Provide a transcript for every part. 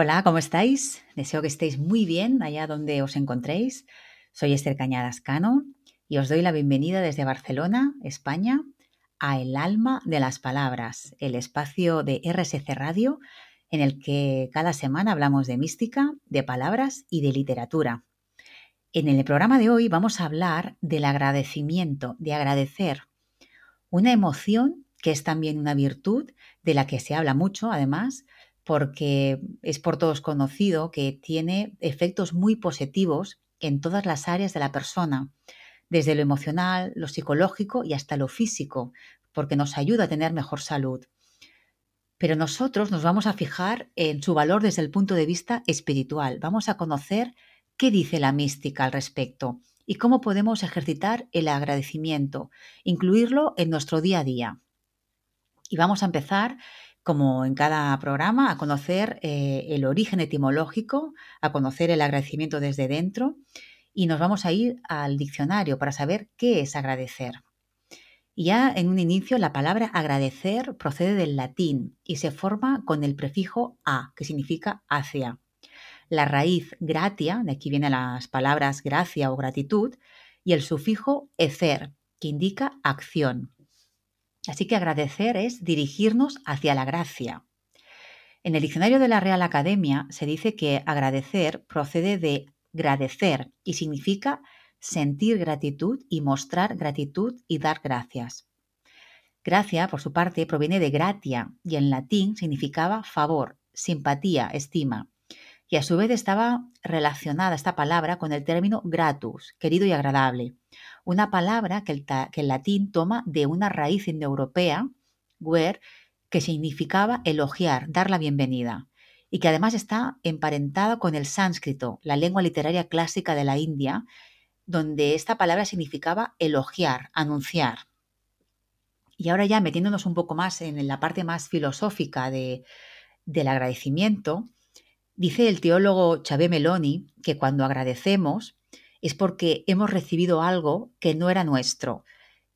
Hola, ¿cómo estáis? Deseo que estéis muy bien allá donde os encontréis. Soy Esther Cañadas Cano y os doy la bienvenida desde Barcelona, España, a El Alma de las Palabras, el espacio de RSC Radio en el que cada semana hablamos de mística, de palabras y de literatura. En el programa de hoy vamos a hablar del agradecimiento, de agradecer, una emoción que es también una virtud de la que se habla mucho, además, porque es por todos conocido que tiene efectos muy positivos en todas las áreas de la persona, desde lo emocional, lo psicológico y hasta lo físico, porque nos ayuda a tener mejor salud. Pero nosotros nos vamos a fijar en su valor desde el punto de vista espiritual. Vamos a conocer qué dice la mística al respecto y cómo podemos ejercitar el agradecimiento, incluirlo en nuestro día a día. Y vamos a empezar como en cada programa, a conocer eh, el origen etimológico, a conocer el agradecimiento desde dentro y nos vamos a ir al diccionario para saber qué es agradecer. Ya en un inicio la palabra agradecer procede del latín y se forma con el prefijo a, que significa hacia. La raíz gratia, de aquí vienen las palabras gracia o gratitud, y el sufijo ecer, que indica acción. Así que agradecer es dirigirnos hacia la gracia. En el diccionario de la Real Academia se dice que agradecer procede de agradecer y significa sentir gratitud y mostrar gratitud y dar gracias. Gracia, por su parte, proviene de gratia y en latín significaba favor, simpatía, estima. Y a su vez estaba relacionada esta palabra con el término gratus, querido y agradable, una palabra que el, latín toma de una raíz indoeuropea, guer, que significaba elogiar, dar la bienvenida, y que además está emparentada con el sánscrito, la lengua literaria clásica de la India, donde esta palabra significaba elogiar, anunciar. Y ahora ya metiéndonos un poco más en la parte más filosófica del agradecimiento, dice el teólogo Chabé Meloni que cuando agradecemos es porque hemos recibido algo que no era nuestro.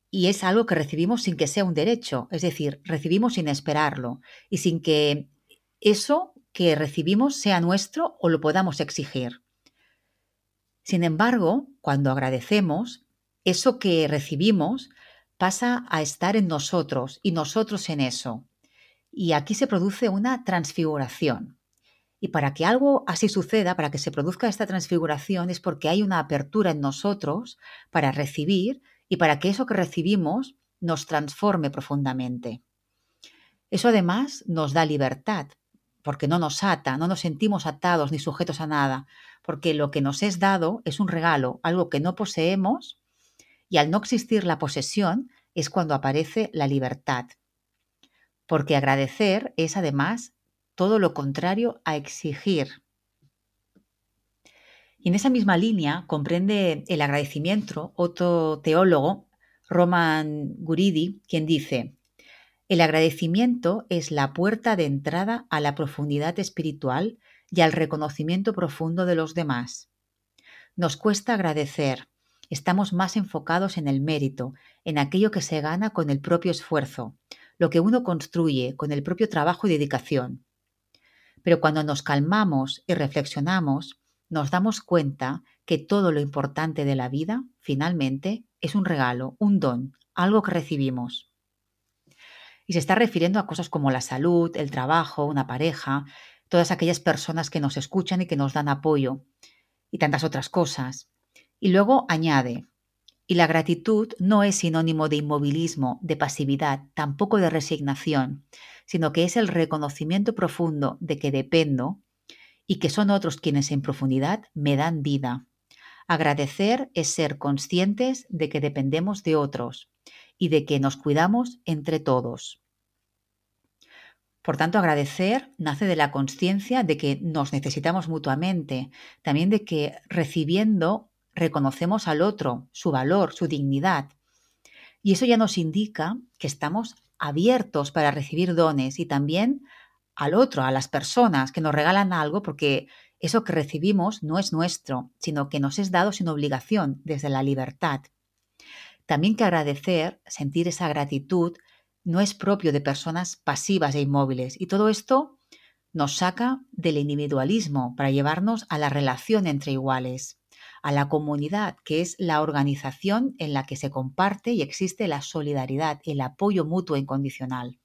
Y es algo que recibimos sin que sea un derecho, es decir, recibimos sin esperarlo y sin que eso que recibimos sea nuestro o lo podamos exigir. Sin embargo, cuando agradecemos, eso que recibimos pasa a estar en nosotros y nosotros en eso. Y aquí se produce una transfiguración. Y para que algo así suceda, para que se produzca esta transfiguración, es porque hay una apertura en nosotros para recibir y para que eso que recibimos nos transforme profundamente. Eso además nos da libertad, porque no nos ata, no nos sentimos atados ni sujetos a nada, porque lo que nos es dado es un regalo, algo que no poseemos, y al no existir la posesión es cuando aparece la libertad. Porque agradecer es además todo lo contrario a exigir. Y en esa misma línea comprende el agradecimiento otro teólogo, Roman Guridi, quien dice, el agradecimiento es la puerta de entrada a la profundidad espiritual y al reconocimiento profundo de los demás. Nos cuesta agradecer, estamos más enfocados en el mérito, en aquello que se gana con el propio esfuerzo, lo que uno construye con el propio trabajo y dedicación. Pero cuando nos calmamos y reflexionamos, nos damos cuenta que todo lo importante de la vida, finalmente, es un regalo, un don, algo que recibimos. Y se está refiriendo a cosas como la salud, el trabajo, una pareja, todas aquellas personas que nos escuchan y que nos dan apoyo, y tantas otras cosas. Y luego añade, y la gratitud no es sinónimo de inmovilismo, de pasividad, tampoco de resignación, sino que es el reconocimiento profundo de que dependo y que son otros quienes en profundidad me dan vida. Agradecer es ser conscientes de que dependemos de otros y de que nos cuidamos entre todos. Por tanto, agradecer nace de la conciencia de que nos necesitamos mutuamente, también de que recibiendo reconocemos al otro, su valor, su dignidad. Y eso ya nos indica que estamos abiertos para recibir dones y también al otro, a las personas que nos regalan algo, porque eso que recibimos no es nuestro, sino que nos es dado sin obligación, desde la libertad. También que agradecer, sentir esa gratitud, no es propio de personas pasivas e inmóviles. Y todo esto nos saca del individualismo para llevarnos a la relación entre iguales, a la comunidad, que es la organización en la que se comparte y existe la solidaridad, el apoyo mutuo incondicional.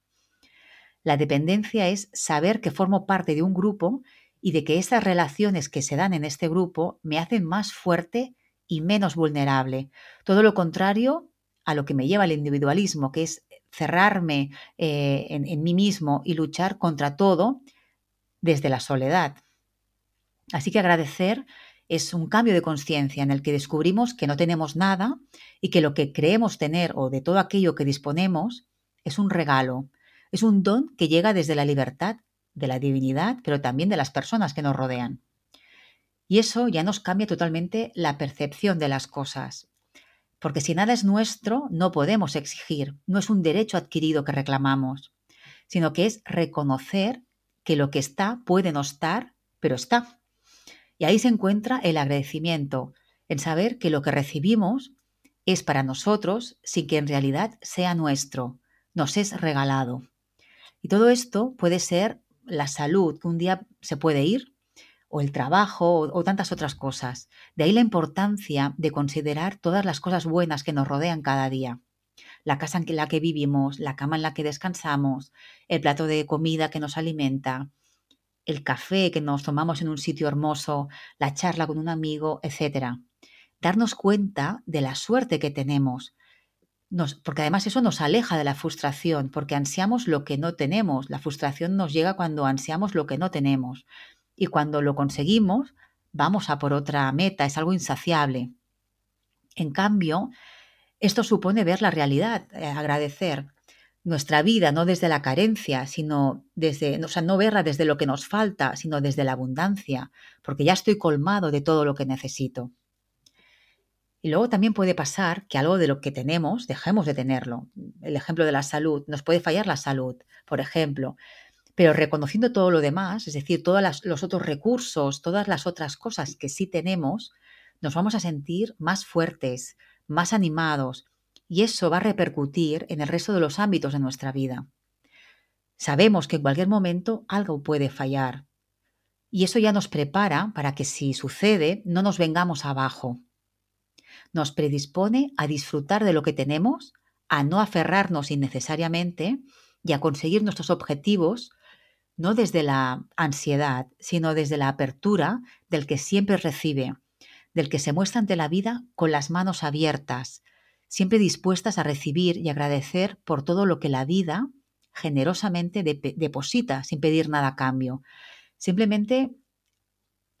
La dependencia es saber que formo parte de un grupo y de que esas relaciones que se dan en este grupo me hacen más fuerte y menos vulnerable. Todo lo contrario a lo que me lleva al individualismo, que es cerrarme eh, en mí mismo y luchar contra todo desde la soledad. Así que agradecer es un cambio de conciencia en el que descubrimos que no tenemos nada y que lo que creemos tener o de todo aquello que disponemos es un regalo, es un don que llega desde la libertad, de la divinidad, pero también de las personas que nos rodean. Y eso ya nos cambia totalmente la percepción de las cosas. Porque si nada es nuestro, no podemos exigir, no es un derecho adquirido que reclamamos, sino que es reconocer que lo que está puede no estar, pero está. Y ahí se encuentra el agradecimiento, en saber que lo que recibimos es para nosotros sin que en realidad sea nuestro, nos es regalado. Y todo esto puede ser la salud, que un día se puede ir, o el trabajo, o, tantas otras cosas. De ahí la importancia de considerar todas las cosas buenas que nos rodean cada día la casa en la que vivimos, la cama en la que descansamos, el plato de comida que nos alimenta, el café que nos tomamos en un sitio hermoso, la charla con un amigo, etc. Darnos cuenta de la suerte que tenemos, porque además eso nos aleja de la frustración, porque ansiamos lo que no tenemos. La frustración nos llega cuando ansiamos lo que no tenemos. Y cuando lo conseguimos, vamos a por otra meta, es algo insaciable. En cambio, esto supone ver la realidad, eh, agradecer nuestra vida, no desde la carencia, sino desde, o sea, no verla desde lo que nos falta, sino desde la abundancia, porque ya estoy colmado de todo lo que necesito. Y luego también puede pasar que algo de lo que tenemos dejemos de tenerlo. El ejemplo de la salud, nos puede fallar la salud, por ejemplo, pero reconociendo todo lo demás, es decir, todos los otros recursos, todas las otras cosas que sí tenemos, nos vamos a sentir más fuertes, más animados, y eso va a repercutir en el resto de los ámbitos de nuestra vida. Sabemos que en cualquier momento algo puede fallar, y eso ya nos prepara para que si sucede no nos vengamos abajo. Nos predispone a disfrutar de lo que tenemos, a no aferrarnos innecesariamente y a conseguir nuestros objetivos no desde la ansiedad, sino desde la apertura del que siempre recibe, del que se muestra ante la vida con las manos abiertas, siempre dispuestas a recibir y agradecer por todo lo que la vida generosamente deposita sin pedir nada a cambio. Simplemente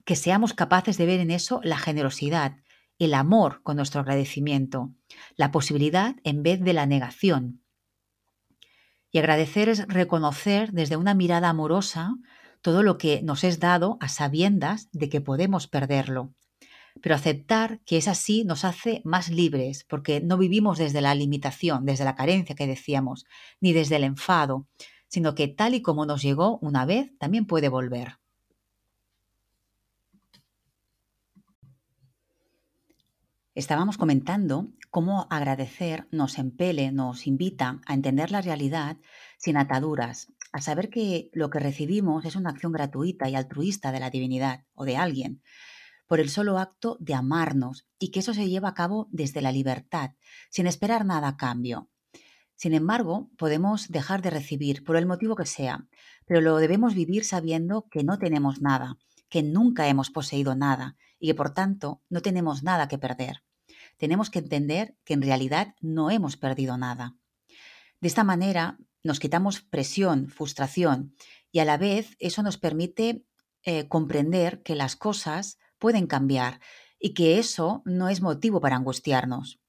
que seamos capaces de ver en eso la generosidad, el amor con nuestro agradecimiento, la posibilidad en vez de la negación. Y agradecer es reconocer desde una mirada amorosa todo lo que nos es dado a sabiendas de que podemos perderlo. Pero aceptar que es así nos hace más libres, porque no vivimos desde la limitación, desde la carencia que decíamos, ni desde el enfado, sino que tal y como nos llegó una vez, también puede volver. Estábamos comentando cómo agradecer nos empele, nos invita a entender la realidad sin ataduras, a saber que lo que recibimos es una acción gratuita y altruista de la divinidad o de alguien, por el solo acto de amarnos y que eso se lleva a cabo desde la libertad, sin esperar nada a cambio. Sin embargo, podemos dejar de recibir por el motivo que sea, pero lo debemos vivir sabiendo que no tenemos nada, que nunca hemos poseído nada y que por tanto no tenemos nada que perder. Tenemos que entender que en realidad no hemos perdido nada. De esta manera nos quitamos presión, frustración y a la vez eso nos permite eh, comprender que las cosas pueden cambiar y que eso no es motivo para angustiarnos.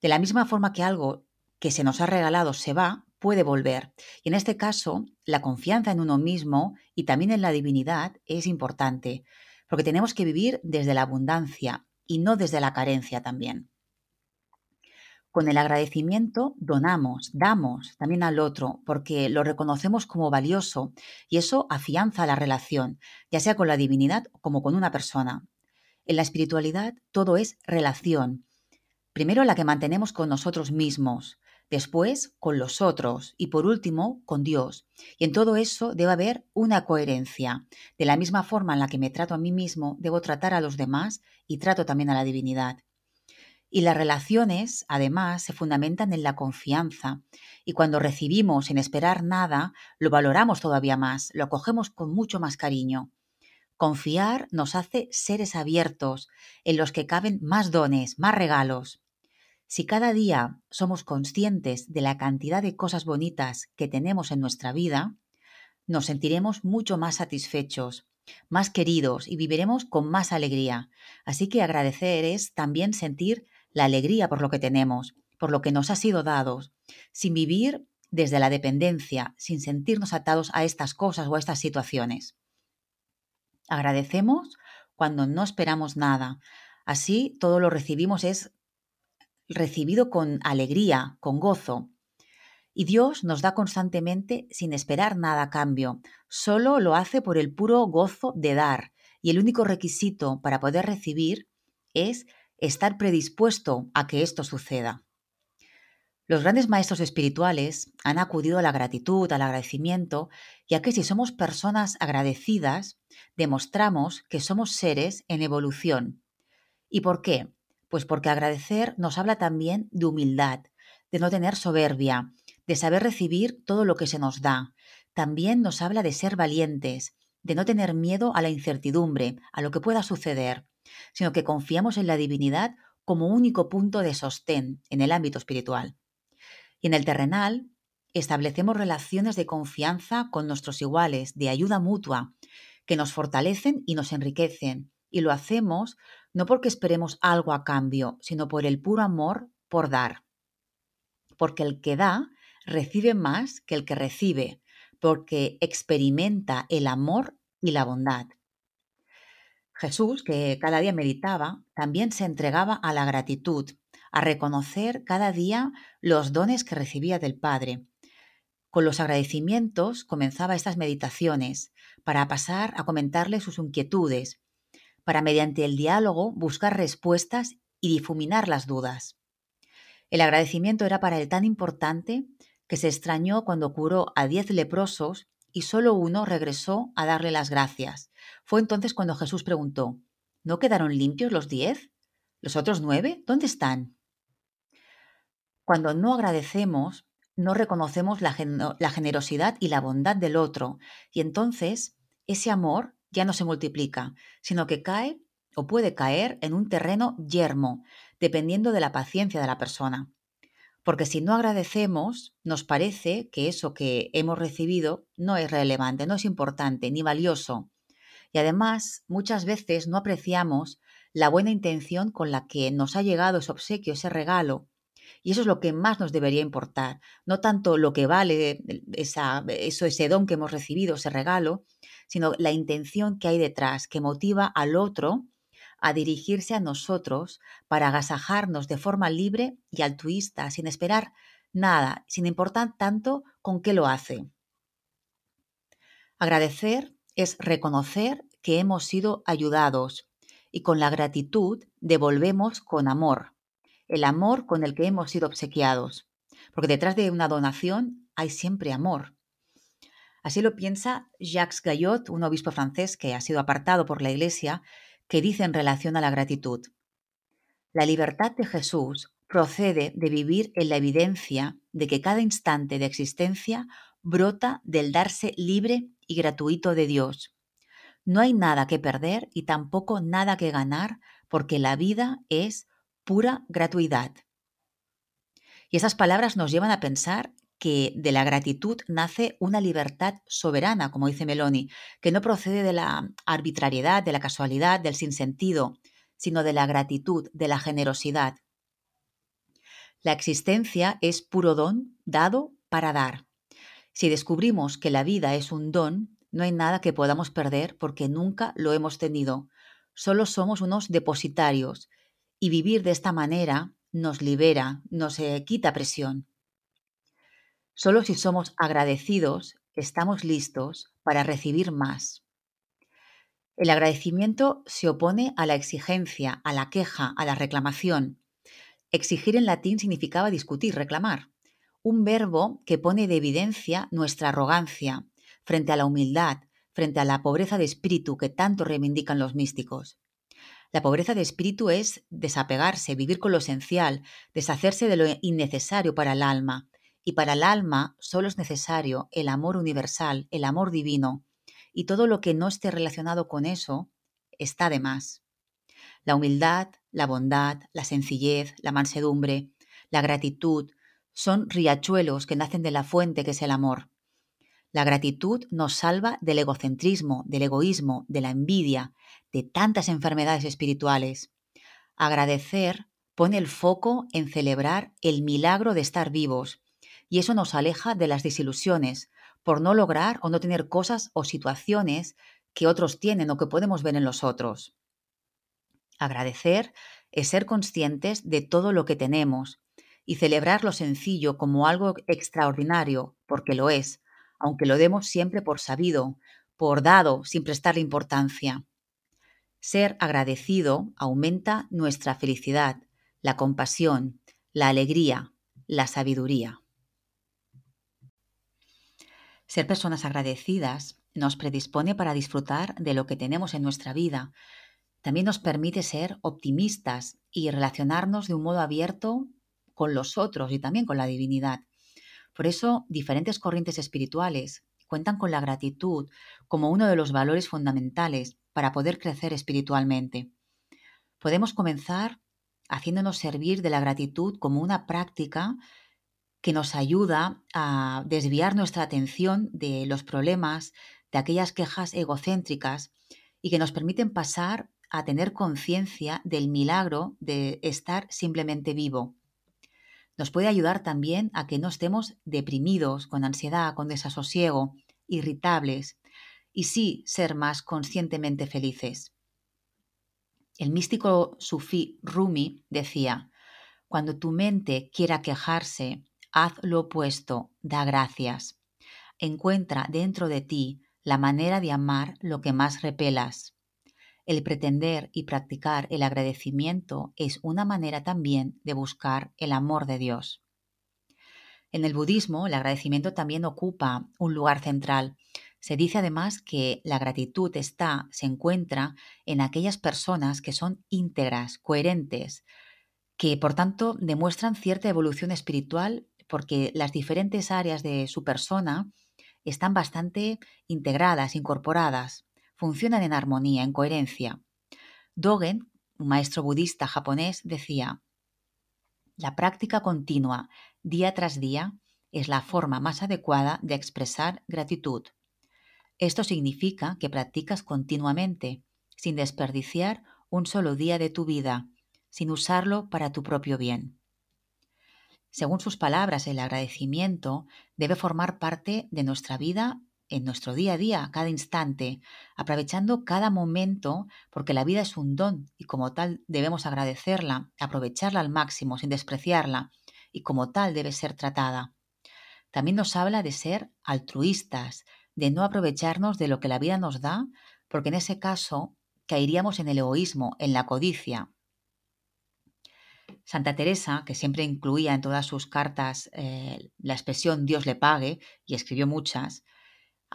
De la misma forma que algo que se nos ha regalado se va, puede volver. Y en este caso, la confianza en uno mismo y también en la divinidad es importante, porque tenemos que vivir desde la abundancia y no desde la carencia también. Con el agradecimiento donamos, damos también al otro, porque lo reconocemos como valioso y eso afianza la relación, ya sea con la divinidad como con una persona. En la espiritualidad todo es relación. Primero la que mantenemos con nosotros mismos, después con los otros y por último con Dios. Y en todo eso debe haber una coherencia. De la misma forma en la que me trato a mí mismo, debo tratar a los demás y trato también a la divinidad. Y las relaciones, además, se fundamentan en la confianza. Y cuando recibimos sin esperar nada, lo valoramos todavía más, lo acogemos con mucho más cariño. Confiar nos hace seres abiertos, en los que caben más dones, más regalos. Si cada día somos conscientes de la cantidad de cosas bonitas que tenemos en nuestra vida, nos sentiremos mucho más satisfechos, más queridos y viviremos con más alegría. Así que agradecer es también sentir la alegría por lo que tenemos, por lo que nos ha sido dado, sin vivir desde la dependencia, sin sentirnos atados a estas cosas o a estas situaciones. Agradecemos cuando no esperamos nada. Así todo lo recibimos es recibido con alegría, con gozo. Y Dios nos da constantemente sin esperar nada a cambio, solo lo hace por el puro gozo de dar. Y el único requisito para poder recibir es estar predispuesto a que esto suceda. Los grandes maestros espirituales han acudido a la gratitud, al agradecimiento, ya que si somos personas agradecidas, demostramos que somos seres en evolución. ¿Y por qué? Pues porque agradecer nos habla también de humildad, de no tener soberbia, de saber recibir todo lo que se nos da. También nos habla de ser valientes, de no tener miedo a la incertidumbre, a lo que pueda suceder sino que confiamos en la divinidad como único punto de sostén en el ámbito espiritual. Y en el terrenal establecemos relaciones de confianza con nuestros iguales, de ayuda mutua, que nos fortalecen y nos enriquecen. Y lo hacemos no porque esperemos algo a cambio, sino por el puro amor por dar. Porque el que da recibe más que el que recibe, porque experimenta el amor y la bondad. Jesús, que cada día meditaba, también se entregaba a la gratitud, a reconocer cada día los dones que recibía del Padre. Con los agradecimientos comenzaba estas meditaciones para pasar a comentarle sus inquietudes, para mediante el diálogo buscar respuestas y difuminar las dudas. El agradecimiento era para él tan importante que se extrañó cuando curó a diez leprosos y solo uno regresó a darle las gracias. Fue entonces cuando Jesús preguntó, ¿no quedaron limpios los diez? ¿Los otros nueve? ¿Dónde están? Cuando no agradecemos, no reconocemos la, la generosidad y la bondad del otro, y entonces ese amor ya no se multiplica, sino que cae o puede caer en un terreno yermo, dependiendo de la paciencia de la persona. Porque si no agradecemos, nos parece que eso que hemos recibido no es relevante, no es importante ni valioso. Y además, muchas veces no apreciamos la buena intención con la que nos ha llegado ese obsequio, ese regalo. Y eso es lo que más nos debería importar, no tanto lo que vale esa, eso, ese don que hemos recibido, ese regalo, sino la intención que hay detrás, que motiva al otro a dirigirse a nosotros para agasajarnos de forma libre y altruista, sin esperar nada, sin importar tanto con qué lo hace. Agradecer es reconocer que hemos sido ayudados y con la gratitud devolvemos con amor, el amor con el que hemos sido obsequiados, porque detrás de una donación hay siempre amor. Así lo piensa Jacques Gayot, un obispo francés que ha sido apartado por la Iglesia que dice en relación a la gratitud. La libertad de Jesús procede de vivir en la evidencia de que cada instante de existencia brota del darse libre y gratuito de Dios. No hay nada que perder y tampoco nada que ganar porque la vida es pura gratuidad. Y esas palabras nos llevan a pensar que de la gratitud nace una libertad soberana, como dice Meloni, que no procede de la arbitrariedad, de la casualidad, del sinsentido, sino de la gratitud, de la generosidad. La existencia es puro don dado para dar. Si descubrimos que la vida es un don, no hay nada que podamos perder porque nunca lo hemos tenido. Solo somos unos depositarios y vivir de esta manera nos libera, nos quita presión. Solo si somos agradecidos estamos listos para recibir más. El agradecimiento se opone a la exigencia, a la queja, a la reclamación. Exigir en latín significaba discutir, reclamar. Un verbo que pone de evidencia nuestra arrogancia frente a la humildad, frente a la pobreza de espíritu que tanto reivindican los místicos. La pobreza de espíritu es desapegarse, vivir con lo esencial, deshacerse de lo innecesario para el alma. Y para el alma solo es necesario el amor universal, el amor divino. Y todo lo que no esté relacionado con eso está de más. La humildad, la bondad, la sencillez, la mansedumbre, la gratitud, son riachuelos que nacen de la fuente que es el amor. La gratitud nos salva del egocentrismo, del egoísmo, de la envidia, de tantas enfermedades espirituales. Agradecer pone el foco en celebrar el milagro de estar vivos y eso nos aleja de las desilusiones por no lograr o no tener cosas o situaciones que otros tienen o que podemos ver en los otros. Agradecer es ser conscientes de todo lo que tenemos y celebrar lo sencillo como algo extraordinario, porque lo es, aunque lo demos siempre por sabido, por dado, sin prestarle importancia. Ser agradecido aumenta nuestra felicidad, la compasión, la alegría, la sabiduría. Ser personas agradecidas nos predispone para disfrutar de lo que tenemos en nuestra vida. También nos permite ser optimistas y relacionarnos de un modo abierto con los otros y también con la divinidad. Por eso, diferentes corrientes espirituales cuentan con la gratitud como uno de los valores fundamentales para poder crecer espiritualmente. Podemos comenzar haciéndonos servir de la gratitud como una práctica que nos ayuda a desviar nuestra atención de los problemas, de aquellas quejas egocéntricas y que nos permiten pasar a tener conciencia del milagro de estar simplemente vivo. Nos puede ayudar también a que no estemos deprimidos, con ansiedad, con desasosiego, irritables, y sí ser más conscientemente felices. El místico sufí Rumi decía, cuando tu mente quiera quejarse, haz lo opuesto, da gracias. Encuentra dentro de ti la manera de amar lo que más repelas. El pretender y practicar el agradecimiento es una manera también de buscar el amor de Dios. En el budismo, el agradecimiento también ocupa un lugar central. Se dice además que la gratitud está, se encuentra en aquellas personas que son íntegras, coherentes, que por tanto demuestran cierta evolución espiritual porque las diferentes áreas de su persona están bastante integradas, incorporadas funcionan en armonía, en coherencia. Dogen, un maestro budista japonés, decía, la práctica continua, día tras día, es la forma más adecuada de expresar gratitud. Esto significa que practicas continuamente, sin desperdiciar un solo día de tu vida, sin usarlo para tu propio bien. Según sus palabras, el agradecimiento debe formar parte de nuestra vida en nuestro día a día, cada instante, aprovechando cada momento, porque la vida es un don y como tal debemos agradecerla, aprovecharla al máximo sin despreciarla y como tal debe ser tratada. También nos habla de ser altruistas, de no aprovecharnos de lo que la vida nos da, porque en ese caso caeríamos en el egoísmo, en la codicia. Santa Teresa, que siempre incluía en todas sus cartas eh, la expresión Dios le pague, y escribió muchas,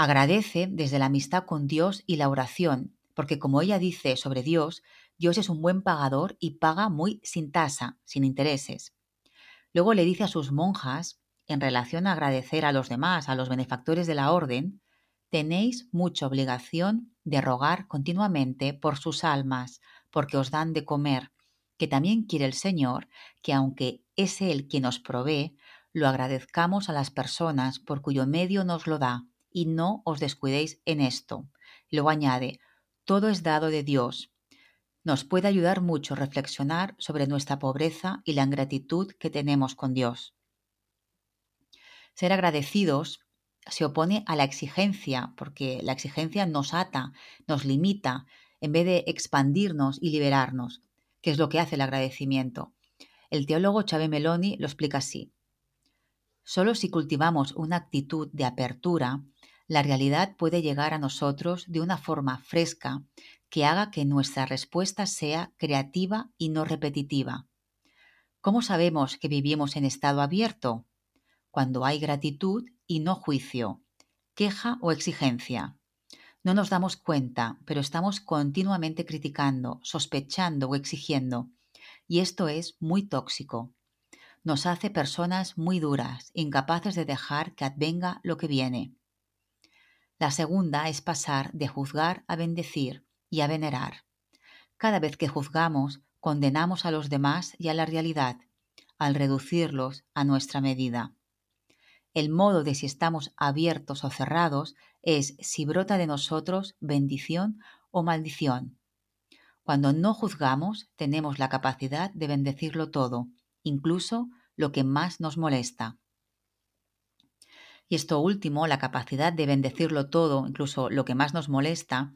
Agradece desde la amistad con Dios y la oración, porque como ella dice sobre Dios, Dios es un buen pagador y paga muy sin tasa, sin intereses. Luego le dice a sus monjas, en relación a agradecer a los demás, a los benefactores de la orden, tenéis mucha obligación de rogar continuamente por sus almas, porque os dan de comer, que también quiere el Señor que aunque es Él quien nos provee, lo agradezcamos a las personas por cuyo medio nos lo da, y no os descuidéis en esto. Luego añade, todo es dado de Dios. Nos puede ayudar mucho reflexionar sobre nuestra pobreza y la ingratitud que tenemos con Dios. Ser agradecidos se opone a la exigencia, porque la exigencia nos ata, nos limita, en vez de expandirnos y liberarnos, que es lo que hace el agradecimiento. El teólogo Chávez Meloni lo explica así. Solo si cultivamos una actitud de apertura, la realidad puede llegar a nosotros de una forma fresca que haga que nuestra respuesta sea creativa y no repetitiva. ¿Cómo sabemos que vivimos en estado abierto? cuando hay gratitud y no juicio, queja o exigencia. No nos damos cuenta, pero estamos continuamente criticando, sospechando o exigiendo. Y esto es muy tóxico. Nos hace personas muy duras, incapaces de dejar que advenga lo que viene. La segunda es pasar de juzgar a bendecir y a venerar. Cada vez que juzgamos, condenamos a los demás y a la realidad, al reducirlos a nuestra medida. El modo de si estamos abiertos o cerrados es si brota de nosotros bendición o maldición. Cuando no juzgamos, tenemos la capacidad de bendecirlo todo, incluso lo que más nos molesta. Y esto último, la capacidad de bendecirlo todo, incluso lo que más nos molesta,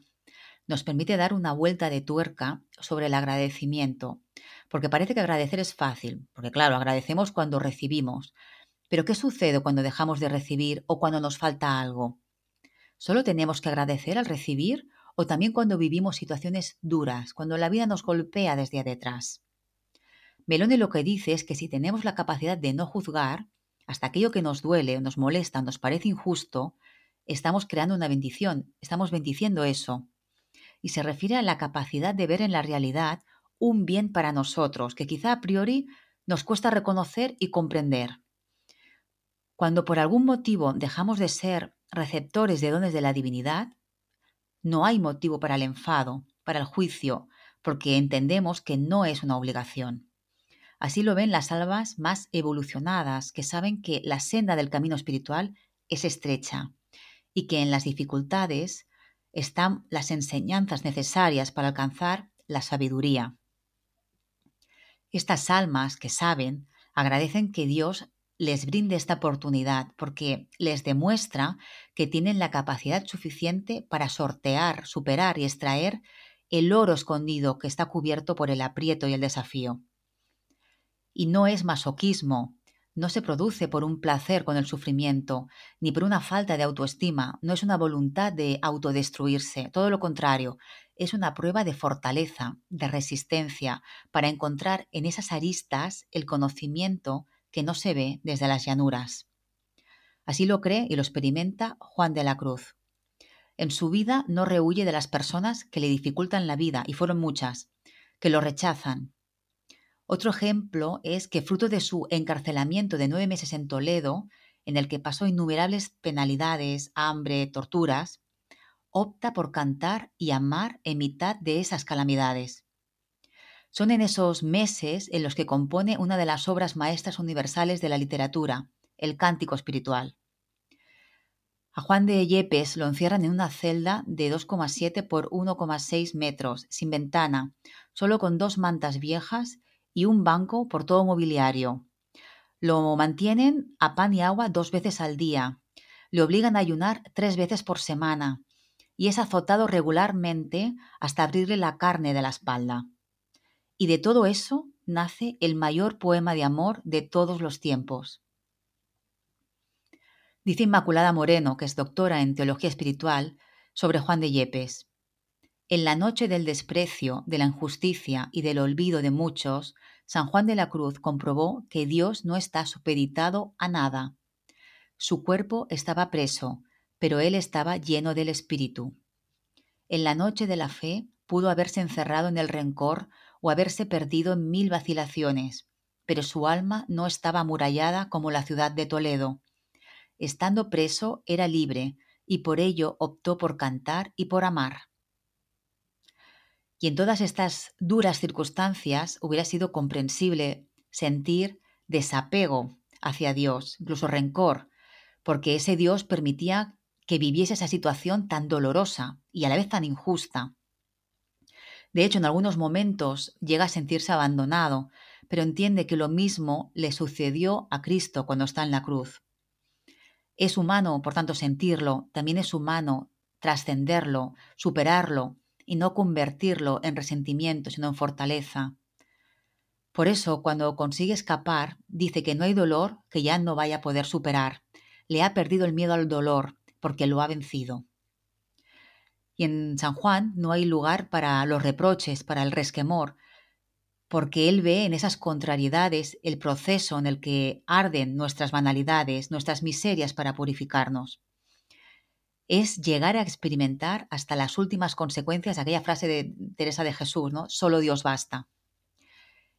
nos permite dar una vuelta de tuerca sobre el agradecimiento, porque parece que agradecer es fácil, porque claro, agradecemos cuando recibimos, pero ¿qué sucede cuando dejamos de recibir o cuando nos falta algo? ¿Solo tenemos que agradecer al recibir o también cuando vivimos situaciones duras, cuando la vida nos golpea desde detrás? Melone lo que dice es que si tenemos la capacidad de no juzgar, hasta aquello que nos duele, nos molesta, nos parece injusto, estamos creando una bendición, estamos bendiciendo eso y se refiere a la capacidad de ver en la realidad un bien para nosotros que quizá a priori nos cuesta reconocer y comprender. Cuando por algún motivo dejamos de ser receptores de dones de la divinidad, no hay motivo para el enfado, para el juicio, porque entendemos que no es una obligación. Así lo ven las almas más evolucionadas, que saben que la senda del camino espiritual es estrecha y que en las dificultades están las enseñanzas necesarias para alcanzar la sabiduría. Estas almas que saben agradecen que Dios les brinde esta oportunidad porque les demuestra que tienen la capacidad suficiente para sortear, superar y extraer el oro escondido que está cubierto por el aprieto y el desafío. Y no es masoquismo, no se produce por un placer con el sufrimiento, ni por una falta de autoestima, no es una voluntad de autodestruirse, todo lo contrario, es una prueba de fortaleza, de resistencia, para encontrar en esas aristas el conocimiento que no se ve desde las llanuras. Así lo cree y lo experimenta Juan de la Cruz. En su vida no rehuye de las personas que le dificultan la vida, y fueron muchas, que lo rechazan, otro ejemplo es que fruto de su encarcelamiento de nueve meses en Toledo, en el que pasó innumerables penalidades, hambre, torturas, opta por cantar y amar en mitad de esas calamidades. Son en esos meses en los que compone una de las obras maestras universales de la literatura, el Cántico Espiritual. A Juan de Yepes lo encierran en una celda de 2,7 por 1,6 metros, sin ventana, solo con dos mantas viejas y un banco por todo mobiliario. Lo mantienen a pan y agua dos veces al día. Le obligan a ayunar tres veces por semana y es azotado regularmente hasta abrirle la carne de la espalda. Y de todo eso nace el mayor poema de amor de todos los tiempos. Dice Inmaculada Moreno, que es doctora en teología espiritual, sobre Juan de Yepes. En la noche del desprecio, de la injusticia y del olvido de muchos, San Juan de la Cruz comprobó que Dios no está supeditado a nada. Su cuerpo estaba preso, pero él estaba lleno del Espíritu. En la noche de la fe pudo haberse encerrado en el rencor o haberse perdido en mil vacilaciones, pero su alma no estaba amurallada como la ciudad de Toledo. Estando preso era libre, y por ello optó por cantar y por amar. Y en todas estas duras circunstancias hubiera sido comprensible sentir desapego hacia Dios, incluso rencor, porque ese Dios permitía que viviese esa situación tan dolorosa y a la vez tan injusta. De hecho, en algunos momentos llega a sentirse abandonado, pero entiende que lo mismo le sucedió a Cristo cuando está en la cruz. Es humano, por tanto, sentirlo, también es humano trascenderlo, superarlo y no convertirlo en resentimiento, sino en fortaleza. Por eso, cuando consigue escapar, dice que no hay dolor que ya no vaya a poder superar. Le ha perdido el miedo al dolor porque lo ha vencido. Y en San Juan no hay lugar para los reproches, para el resquemor, porque Él ve en esas contrariedades el proceso en el que arden nuestras banalidades, nuestras miserias para purificarnos. Es llegar a experimentar hasta las últimas consecuencias aquella frase de Teresa de Jesús, ¿no? Solo Dios basta.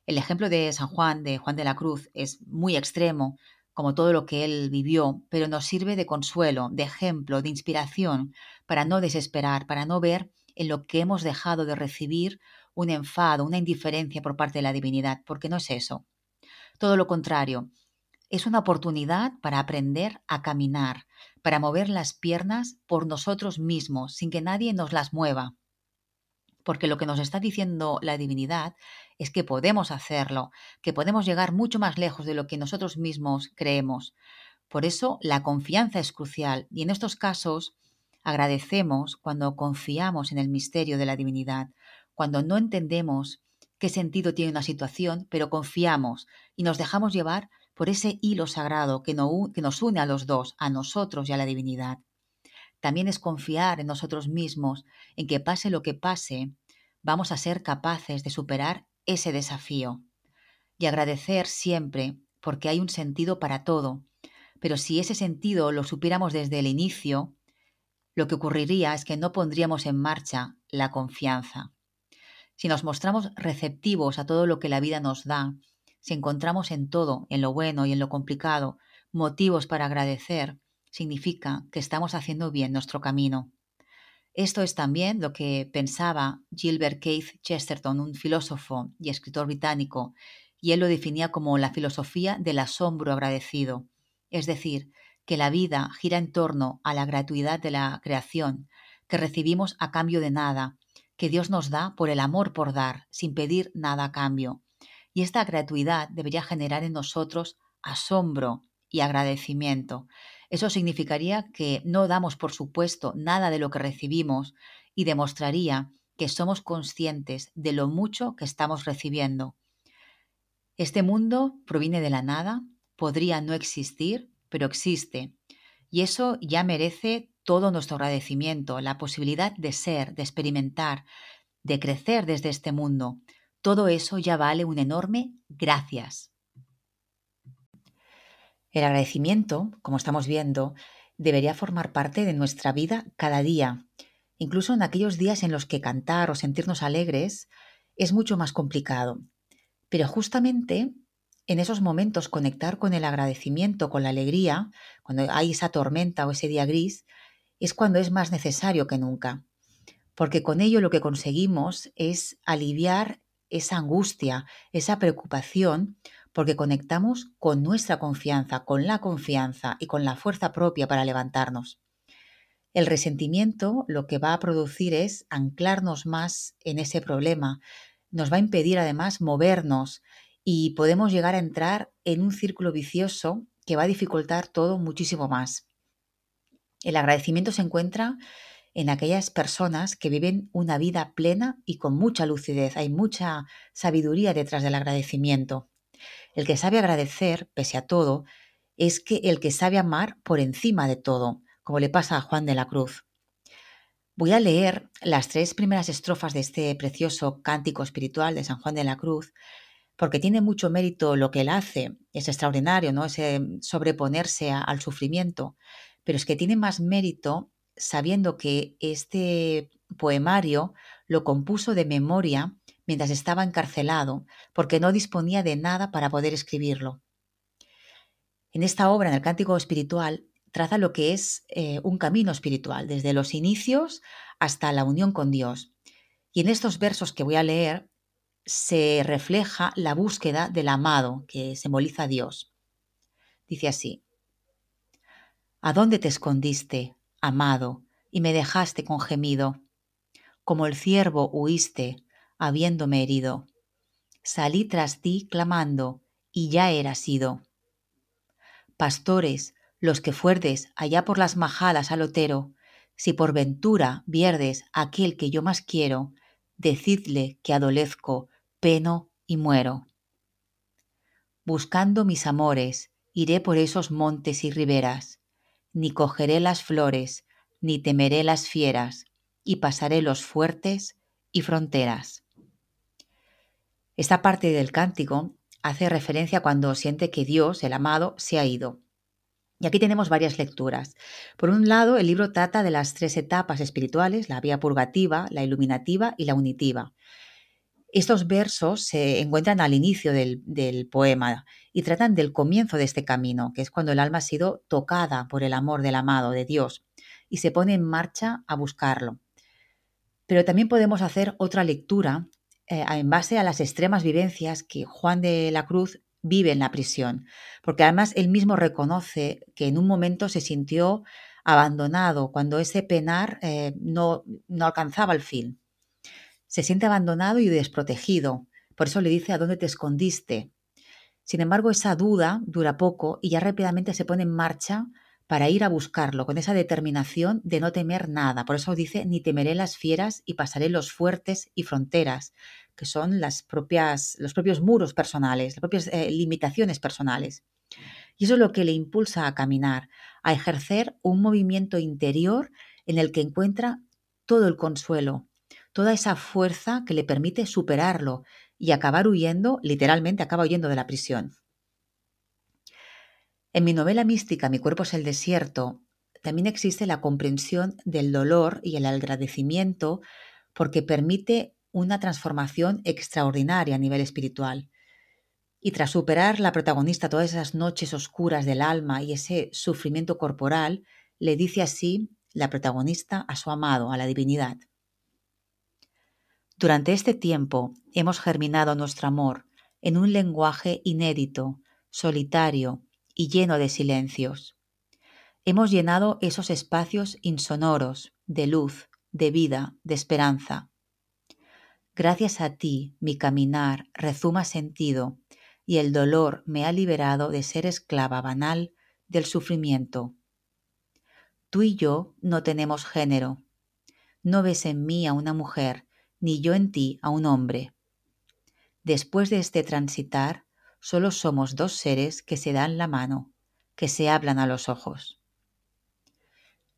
El ejemplo de San Juan, de Juan de la Cruz, es muy extremo, como todo lo que él vivió, pero nos sirve de consuelo, de ejemplo, de inspiración, para no desesperar, para no ver en lo que hemos dejado de recibir un enfado, una indiferencia por parte de la divinidad, porque no es eso. Todo lo contrario, es una oportunidad para aprender a caminar, para mover las piernas por nosotros mismos, sin que nadie nos las mueva. Porque lo que nos está diciendo la divinidad es que podemos hacerlo, que podemos llegar mucho más lejos de lo que nosotros mismos creemos. Por eso la confianza es crucial y en estos casos agradecemos cuando confiamos en el misterio de la divinidad, cuando no entendemos qué sentido tiene una situación, pero confiamos y nos dejamos llevar por ese hilo sagrado que, nos une a los dos, a nosotros y a la divinidad. También es confiar en nosotros mismos, en que pase lo que pase, vamos a ser capaces de superar ese desafío. Y agradecer siempre, porque hay un sentido para todo. Pero si ese sentido lo supiéramos desde el inicio, lo que ocurriría es que no pondríamos en marcha la confianza. Si nos mostramos receptivos a todo lo que la vida nos da, si encontramos en todo, en lo bueno y en lo complicado, motivos para agradecer, significa que estamos haciendo bien nuestro camino. Esto es también lo que pensaba Gilbert Keith Chesterton, un filósofo y escritor británico, y él lo definía como la filosofía del asombro agradecido, es decir, que la vida gira en torno a la gratuidad de la creación, que recibimos a cambio de nada, que Dios nos da por el amor por dar, sin pedir nada a cambio. Y esta gratuidad debería generar en nosotros asombro y agradecimiento. Eso significaría que no damos por supuesto nada de lo que recibimos y demostraría que somos conscientes de lo mucho que estamos recibiendo. Este mundo proviene de la nada, podría no existir, pero existe. Y eso ya merece todo nuestro agradecimiento, la posibilidad de ser, de experimentar, de crecer desde este mundo. Todo eso ya vale un enorme gracias. El agradecimiento, como estamos viendo, debería formar parte de nuestra vida cada día, incluso en aquellos días en los que cantar o sentirnos alegres es mucho más complicado. Pero justamente en esos momentos conectar con el agradecimiento, con la alegría, cuando hay esa tormenta o ese día gris, es cuando es más necesario que nunca. Porque con ello lo que conseguimos es aliviar esa angustia, esa preocupación, porque conectamos con nuestra confianza, con la confianza y con la fuerza propia para levantarnos. El resentimiento lo que va a producir es anclarnos más en ese problema, nos va a impedir además movernos y podemos llegar a entrar en un círculo vicioso que va a dificultar todo muchísimo más. El agradecimiento se encuentra en aquellas personas que viven una vida plena y con mucha lucidez. Hay mucha sabiduría detrás del agradecimiento. El que sabe agradecer, pese a todo, es que el que sabe amar por encima de todo, como le pasa a Juan de la Cruz. Voy a leer las tres primeras estrofas de este precioso cántico espiritual de San Juan de la Cruz porque tiene mucho mérito lo que él hace, es extraordinario, ¿no? Ese sobreponerse al sufrimiento, pero es que tiene más mérito sabiendo que este poemario lo compuso de memoria mientras estaba encarcelado, porque no disponía de nada para poder escribirlo. En esta obra, en el Cántico Espiritual, traza lo que es eh, un camino espiritual, desde los inicios hasta la unión con Dios. Y en estos versos que voy a leer se refleja la búsqueda del amado que simboliza a Dios. Dice así, ¿A dónde te escondiste, amado, y me dejaste con gemido? Como el ciervo huiste, habiéndome herido. Salí tras ti clamando, y ya eras ido. Pastores, los que fuerdes allá por las majadas al otero, si por ventura vierdes aquel que yo más quiero, decidle que adolezco, peno y muero. Buscando mis amores, iré por esos montes y riberas, ni cogeré las flores, ni temeré las fieras, y pasaré los fuertes y fronteras. Esta parte del cántico hace referencia cuando siente que Dios, el amado, se ha ido. Y aquí tenemos varias lecturas. Por un lado, el libro trata de las tres etapas espirituales, la vía purgativa, la iluminativa y la unitiva. Estos versos se encuentran al inicio del, poema y tratan del comienzo de este camino, que es cuando el alma ha sido tocada por el amor del amado, de Dios, y se pone en marcha a buscarlo. Pero también podemos hacer otra lectura eh, en base a las extremas vivencias que Juan de la Cruz vive en la prisión, porque además él mismo reconoce que en un momento se sintió abandonado cuando ese penar eh, no, no alcanzaba el fin. Se siente abandonado y desprotegido, por eso le dice a dónde te escondiste. Sin embargo, esa duda dura poco y ya rápidamente se pone en marcha para ir a buscarlo, con esa determinación de no temer nada. Por eso dice, ni temeré las fieras y pasaré los fuertes y fronteras, que son las propias, los propios muros personales, las propias eh, limitaciones personales. Y eso es lo que le impulsa a caminar, a ejercer un movimiento interior en el que encuentra todo el consuelo, toda esa fuerza que le permite superarlo y acabar huyendo, literalmente acaba huyendo de la prisión. En mi novela mística Mi cuerpo es el desierto, también existe la comprensión del dolor y el agradecimiento porque permite una transformación extraordinaria a nivel espiritual. Y tras superar la protagonista todas esas noches oscuras del alma y ese sufrimiento corporal, le dice así la protagonista a su amado, a la divinidad. Durante este tiempo hemos germinado nuestro amor en un lenguaje inédito, solitario, y lleno de silencios. Hemos llenado esos espacios insonoros de luz, de vida, de esperanza. Gracias a ti mi caminar rezuma sentido y el dolor me ha liberado de ser esclava banal del sufrimiento. Tú y yo no tenemos género. No ves en mí a una mujer, ni yo en ti a un hombre. Después de este transitar, solo somos dos seres que se dan la mano, que se hablan a los ojos.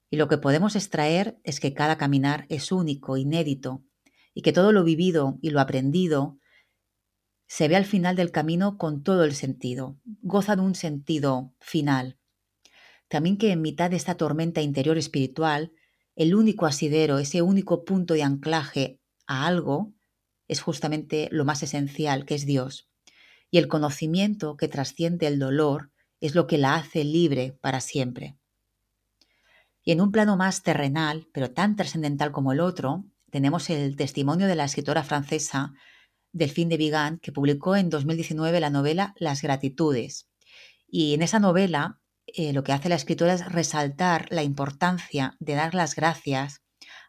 Y lo que podemos extraer es que cada caminar es único, inédito, y que todo lo vivido y lo aprendido se ve al final del camino con todo el sentido, goza de un sentido final. También que en mitad de esta tormenta interior espiritual, el único asidero, ese único punto de anclaje a algo, es justamente lo más esencial, que es Dios y el conocimiento que trasciende el dolor es lo que la hace libre para siempre. Y en un plano más terrenal, pero tan trascendental como el otro, tenemos el testimonio de la escritora francesa Delphine de Vigan, que publicó en 2019 la novela Las Gratitudes. Y en esa novela eh, lo que hace la escritora es resaltar la importancia de dar las gracias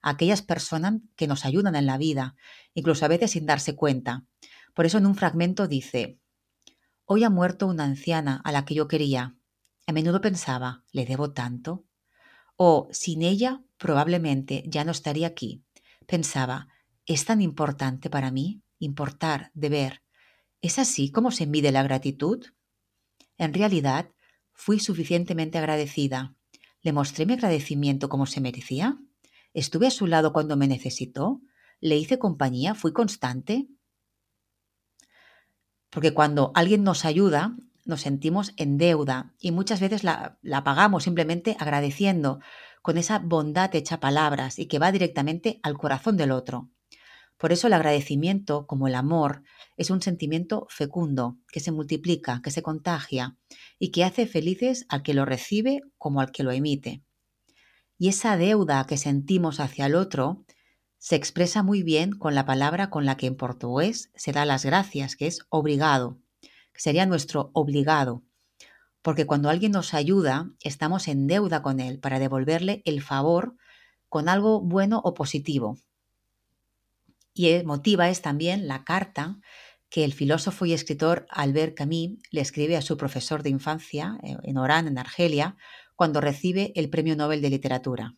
aquellas personas que nos ayudan en la vida, incluso a veces sin darse cuenta. Por eso en un fragmento dice, Hoy ha muerto una anciana a la que yo quería. A menudo pensaba, ¿le debo tanto? O, sin ella, probablemente ya no estaría aquí. Pensaba, ¿es tan importante para mí? Importar, deber. ¿Es así como se mide la gratitud? En realidad, fui suficientemente agradecida. ¿Le mostré mi agradecimiento como se merecía? ¿Estuve a su lado cuando me necesitó? ¿Le hice compañía? ¿Fui constante? Porque cuando alguien nos ayuda, nos sentimos en deuda y muchas veces la, pagamos simplemente agradeciendo con esa bondad hecha palabras y que va directamente al corazón del otro. Por eso el agradecimiento, como el amor, es un sentimiento fecundo, que se multiplica, que se contagia y que hace felices al que lo recibe como al que lo emite. Y esa deuda que sentimos hacia el otro se expresa muy bien con la palabra con la que en portugués se da las gracias, que es obrigado, que sería nuestro obligado, porque cuando alguien nos ayuda, estamos en deuda con él para devolverle el favor con algo bueno o positivo. Y motiva es también la carta que el filósofo y escritor Albert Camus le escribe a su profesor de infancia eh, en Orán, en Argelia, cuando recibe el Premio Nobel de Literatura.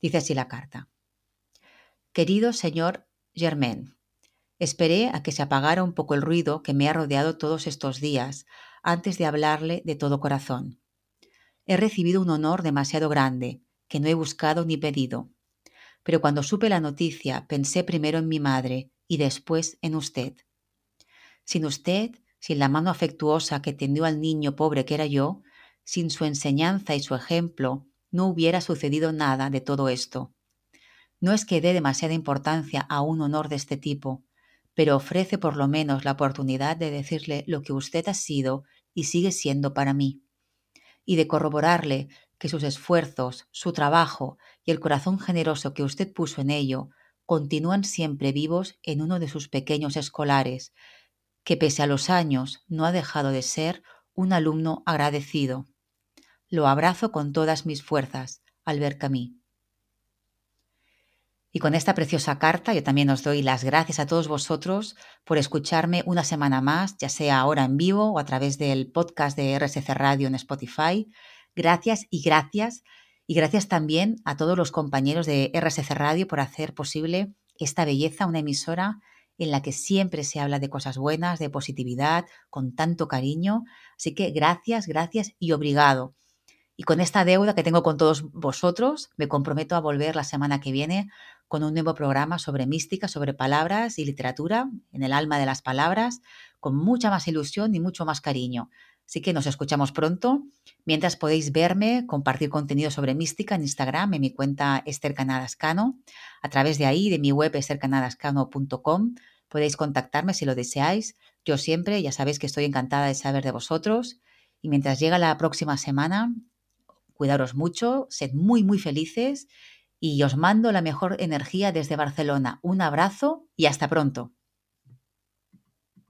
Dice así la carta. Querido señor Germain, esperé a que se apagara un poco el ruido que me ha rodeado todos estos días antes de hablarle de todo corazón. He recibido un honor demasiado grande, que no he buscado ni pedido. Pero cuando supe la noticia pensé primero en mi madre y después en usted. Sin usted, sin la mano afectuosa que tendió al niño pobre que era yo, sin su enseñanza y su ejemplo, no hubiera sucedido nada de todo esto. No es que dé demasiada importancia a un honor de este tipo, pero ofrece por lo menos la oportunidad de decirle lo que usted ha sido y sigue siendo para mí, y de corroborarle que sus esfuerzos, su trabajo y el corazón generoso que usted puso en ello continúan siempre vivos en uno de sus pequeños escolares, que pese a los años no ha dejado de ser un alumno agradecido. Lo abrazo con todas mis fuerzas, Albert Camus. Y con esta preciosa carta yo también os doy las gracias a todos vosotros por escucharme una semana más, ya sea ahora en vivo o a través del podcast de RSC Radio en Spotify. Gracias y gracias. Y gracias también a todos los compañeros de RSC Radio por hacer posible esta belleza, una emisora en la que siempre se habla de cosas buenas, de positividad, con tanto cariño. Así que gracias, gracias y obrigado. Y con esta deuda que tengo con todos vosotros, me comprometo a volver la semana que viene con un nuevo programa sobre mística, sobre palabras y literatura, en el alma de las palabras, con mucha más ilusión y mucho más cariño. Así que nos escuchamos pronto. Mientras podéis verme, compartir contenido sobre mística en Instagram, en mi cuenta Esther Canadascano. A través de ahí, de mi web estercanadascano.com, podéis contactarme si lo deseáis. Yo siempre, ya sabéis que estoy encantada de saber de vosotros. Y mientras llega la próxima semana, cuidaros mucho, sed muy, muy felices y os mando la mejor energía desde Barcelona. Un abrazo y hasta pronto.